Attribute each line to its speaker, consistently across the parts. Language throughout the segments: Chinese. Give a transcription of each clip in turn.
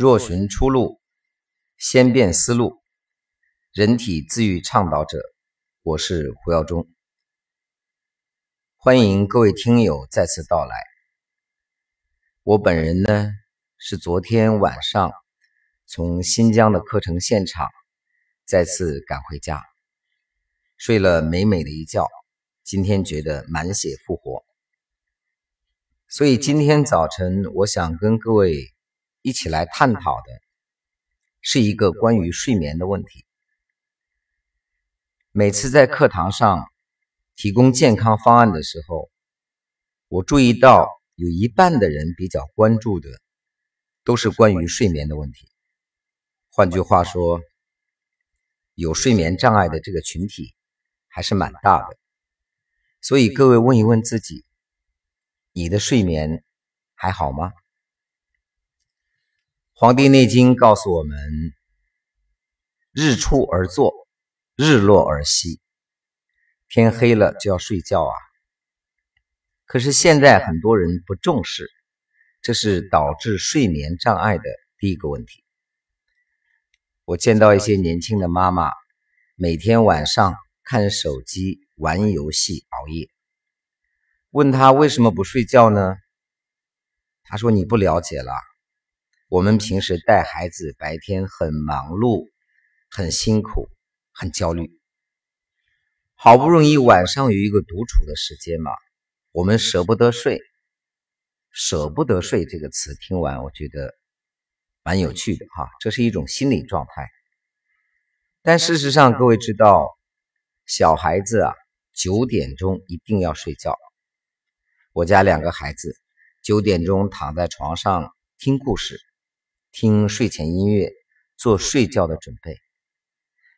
Speaker 1: 若寻出路，先变思路。人体自愈倡导者，我是胡耀中。欢迎各位听友再次到来。我本人呢，是昨天晚上从新疆的课程现场再次赶回家，睡了美美的一觉，今天觉得满血复活。所以今天早晨，我想跟各位。一起来探讨的是一个关于睡眠的问题。每次在课堂上提供健康方案的时候，我注意到有一半的人比较关注的都是关于睡眠的问题。换句话说，有睡眠障碍的这个群体还是蛮大的。所以各位问一问自己，你的睡眠还好吗？《黄帝内经》告诉我们：“日出而作，日落而息。天黑了就要睡觉啊。”可是现在很多人不重视，这是导致睡眠障碍的第一个问题。我见到一些年轻的妈妈，每天晚上看手机、玩游戏、熬夜。问他为什么不睡觉呢？他说：“你不了解了。”我们平时带孩子，白天很忙碌，很辛苦，很焦虑。好不容易晚上有一个独处的时间嘛，我们舍不得睡。舍不得睡这个词听完，我觉得蛮有趣的哈，这是一种心理状态。但事实上，各位知道，小孩子啊，九点钟一定要睡觉。我家两个孩子九点钟躺在床上听故事。听睡前音乐，做睡觉的准备，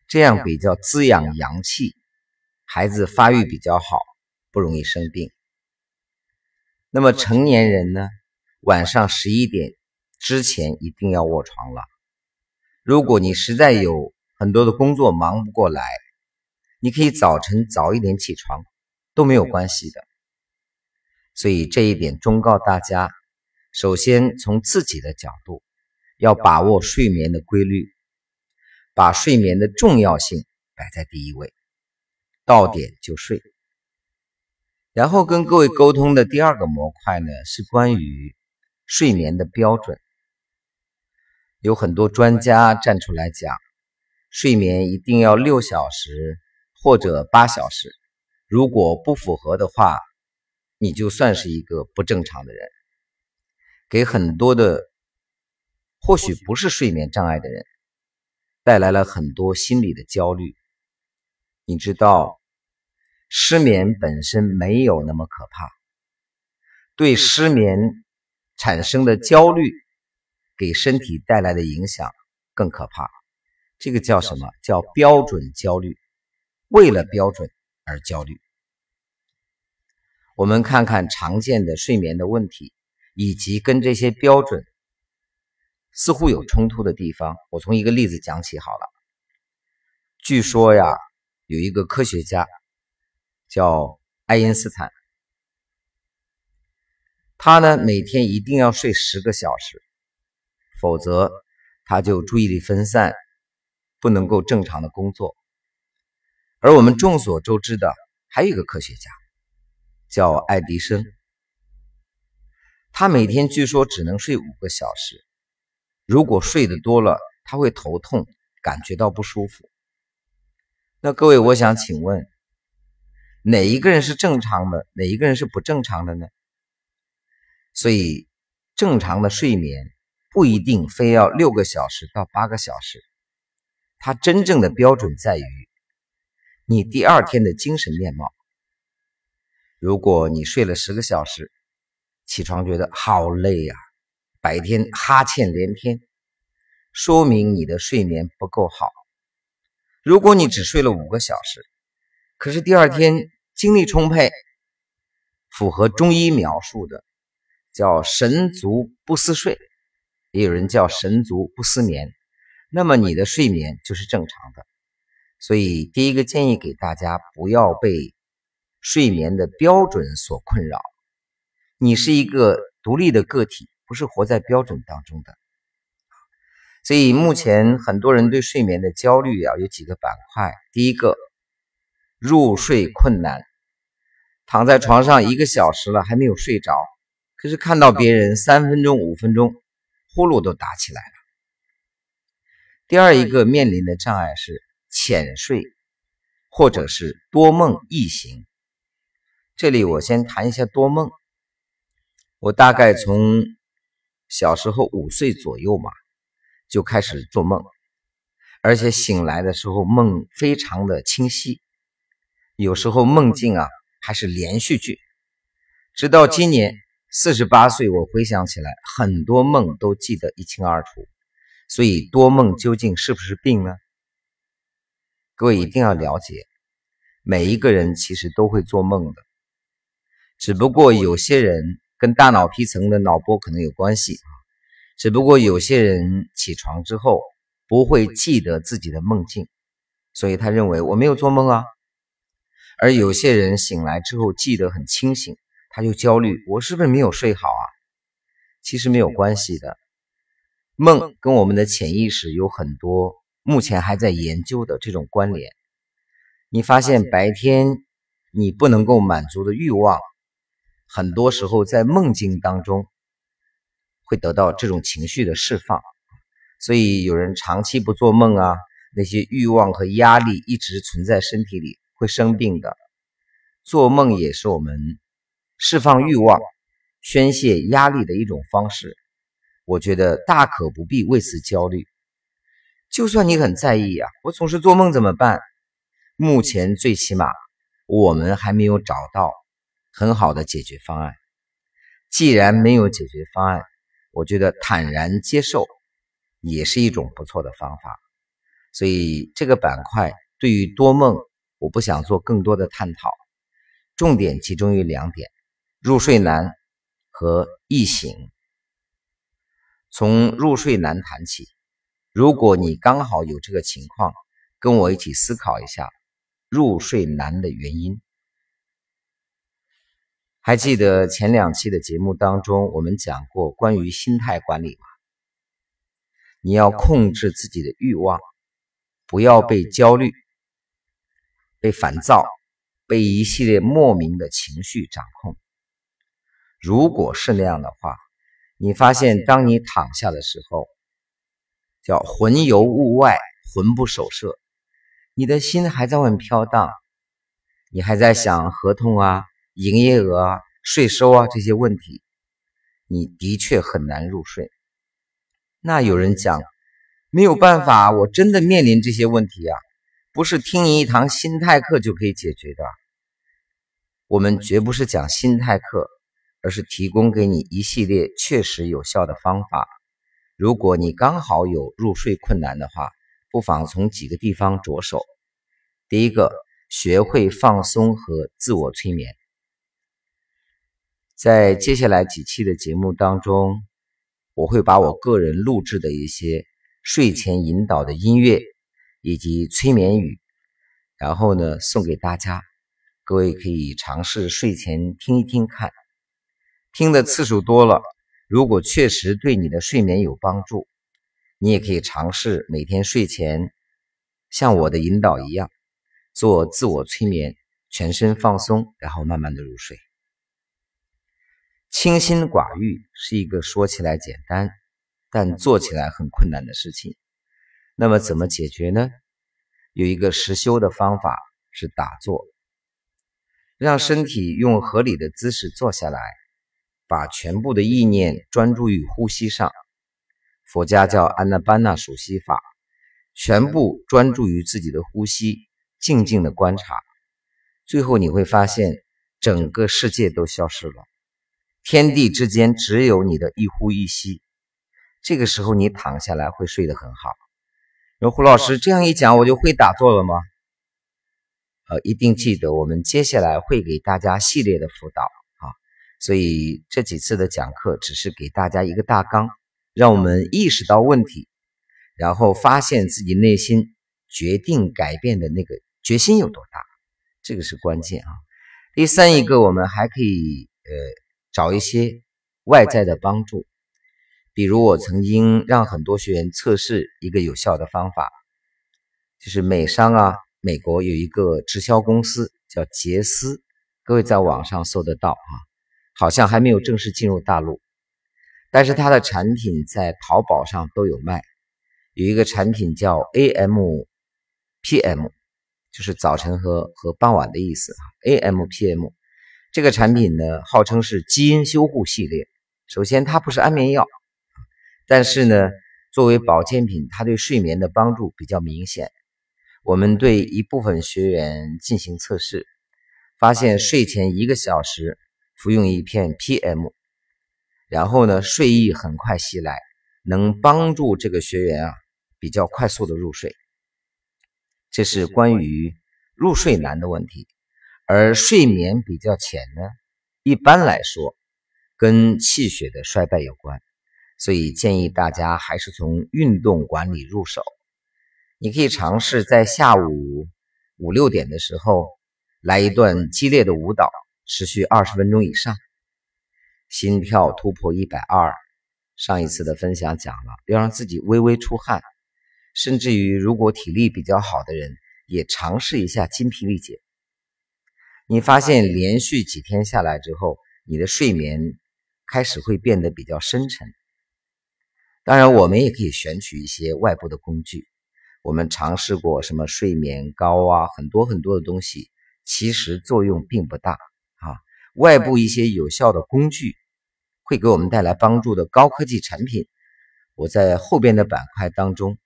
Speaker 1: 这样比较滋养阳气，孩子发育比较好，不容易生病。那么成年人呢？晚上十一点之前一定要卧床了。如果你实在有很多的工作忙不过来，你可以早晨早一点起床，都没有关系的。所以这一点忠告大家，首先从自己的角度。要把握睡眠的规律，把睡眠的重要性摆在第一位，到点就睡。然后跟各位沟通的第二个模块呢，是关于睡眠的标准。有很多专家站出来讲，睡眠一定要六小时或者八小时，如果不符合的话，你就算是一个不正常的人，给很多的。或许不是睡眠障碍的人，带来了很多心理的焦虑。你知道，失眠本身没有那么可怕，对失眠产生的焦虑，给身体带来的影响更可怕。这个叫什么？叫标准焦虑。为了标准而焦虑。我们看看常见的睡眠的问题，以及跟这些标准。似乎有冲突的地方，我从一个例子讲起好了。据说呀，有一个科学家叫爱因斯坦，他呢每天一定要睡十个小时，否则他就注意力分散，不能够正常的工作。而我们众所周知的还有一个科学家叫爱迪生，他每天据说只能睡五个小时。如果睡得多了，他会头痛，感觉到不舒服。那各位，我想请问，哪一个人是正常的，哪一个人是不正常的呢？所以，正常的睡眠不一定非要六个小时到八个小时，它真正的标准在于你第二天的精神面貌。如果你睡了十个小时，起床觉得好累呀。白天哈欠连天，说明你的睡眠不够好。如果你只睡了五个小时，可是第二天精力充沛，符合中医描述的叫神足不思睡，也有人叫神足不思眠，那么你的睡眠就是正常的。所以第一个建议给大家，不要被睡眠的标准所困扰。你是一个独立的个体。不是活在标准当中的，所以目前很多人对睡眠的焦虑啊，有几个板块。第一个，入睡困难，躺在床上一个小时了还没有睡着，可是看到别人三分钟、五分钟，呼噜都打起来了。第二一个面临的障碍是浅睡，或者是多梦易醒。这里我先谈一下多梦。我大概从小时候五岁左右嘛。就开始做梦，而且醒来的时候梦非常的清晰，有时候梦境啊还是连续剧。直到今年四十八岁，我回想起来，很多梦都记得一清二楚。所以多梦究竟是不是病呢？各位一定要了解，每一个人其实都会做梦的，只不过有些人跟大脑皮层的脑波可能有关系。只不过有些人起床之后不会记得自己的梦境，所以他认为我没有做梦啊。而有些人醒来之后记得很清醒，他就焦虑，我是不是没有睡好啊？其实没有关系的，梦跟我们的潜意识有很多目前还在研究的这种关联。你发现白天你不能够满足的欲望，很多时候在梦境当中。会得到这种情绪的释放，所以有人长期不做梦啊，那些欲望和压力一直存在身体里，会生病的。做梦也是我们释放欲望、宣泄压力的一种方式。我觉得大可不必为此焦虑。就算你很在意啊，我总是做梦怎么办？目前最起码我们还没有找到很好的解决方案。既然没有解决方案，我觉得坦然接受也是一种不错的方法，所以这个板块对于多梦，我不想做更多的探讨，重点集中于两点：入睡难和易醒。从入睡难谈起，如果你刚好有这个情况，跟我一起思考一下入睡难的原因。还记得前两期的节目当中，我们讲过关于心态管理吗？你要控制自己的欲望，不要被焦虑、被烦躁、被一系列莫名的情绪掌控。如果是那样的话，你发现当你躺下的时候，叫魂游物外，魂不守舍，你的心还在外面飘荡，你还在想合同啊。营业额啊、税收啊这些问题，你的确很难入睡。那有人讲没有办法，我真的面临这些问题啊，不是听你一堂心态课就可以解决的。我们绝不是讲心态课，而是提供给你一系列确实有效的方法。如果你刚好有入睡困难的话，不妨从几个地方着手。第一个，学会放松和自我催眠。在接下来几期的节目当中，我会把我个人录制的一些睡前引导的音乐以及催眠语，然后呢送给大家，各位可以尝试睡前听一听看。听的次数多了，如果确实对你的睡眠有帮助，你也可以尝试每天睡前像我的引导一样做自我催眠，全身放松，然后慢慢的入睡。清心寡欲是一个说起来简单，但做起来很困难的事情。那么怎么解决呢？有一个实修的方法是打坐，让身体用合理的姿势坐下来，把全部的意念专注于呼吸上。佛家叫安那班那数息法，全部专注于自己的呼吸，静静的观察。最后你会发现，整个世界都消失了。天地之间只有你的一呼一吸，这个时候你躺下来会睡得很好。那胡老师这样一讲，我就会打坐了吗？呃，一定记得，我们接下来会给大家系列的辅导啊，所以这几次的讲课只是给大家一个大纲，让我们意识到问题，然后发现自己内心决定改变的那个决心有多大，这个是关键啊。第三一个，我们还可以呃。找一些外在的帮助，比如我曾经让很多学员测试一个有效的方法，就是美商啊，美国有一个直销公司叫杰斯，各位在网上搜得到啊，好像还没有正式进入大陆，但是它的产品在淘宝上都有卖。有一个产品叫 AM/PM，就是早晨和和傍晚的意思啊。AM/PM 这个产品呢，号称是基因修护系列。首先，它不是安眠药。但是呢，作为保健品，它对睡眠的帮助比较明显。我们对一部分学员进行测试，发现睡前一个小时服用一片 PM，然后呢，睡意很快袭来，能帮助这个学员啊比较快速的入睡。这是关于入睡难的问题，而睡眠比较浅呢，一般来说跟气血的衰败有关。所以建议大家还是从运动管理入手。你可以尝试在下午五六点的时候来一段激烈的舞蹈，持续二十分钟以上，心跳突破一百二。上一次的分享讲了，要让自己微微出汗，甚至于如果体力比较好的人，也尝试一下筋疲力竭。你发现连续几天下来之后，你的睡眠开始会变得比较深沉。当然，我们也可以选取一些外部的工具。我们尝试过什么睡眠膏啊，很多很多的东西，其实作用并不大啊。外部一些有效的工具会给我们带来帮助的高科技产品，我在后边的板块当中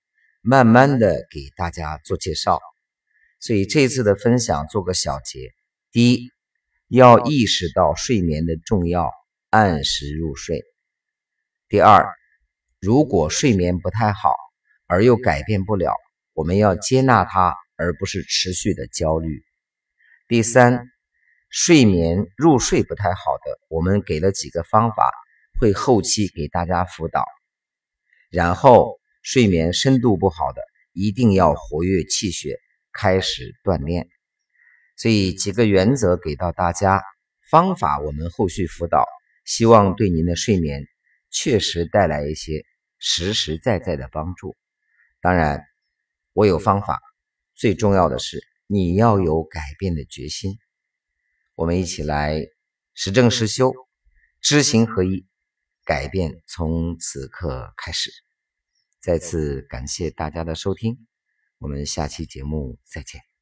Speaker 1: 慢慢的给大家做介绍。所以这次的分享做个小结：第一，要意识到睡眠的重要，按时入睡；第二。如果睡眠不太好，而又改变不了，我们要接纳它，而不是持续的焦虑。第三，睡眠入睡不太好的，我们给了几个方法，会后期给大家辅导。然后，睡眠深度不好的，一定要活跃气血，开始锻炼。所以几个原则给到大家，方法我们后续辅导，希望对您的睡眠确实带来一些。实实在在的帮助，当然，我有方法。最重要的是，你要有改变的决心。我们一起来实证实修，知行合一，改变从此刻开始。再次感谢大家的收听，我们下期节目再见。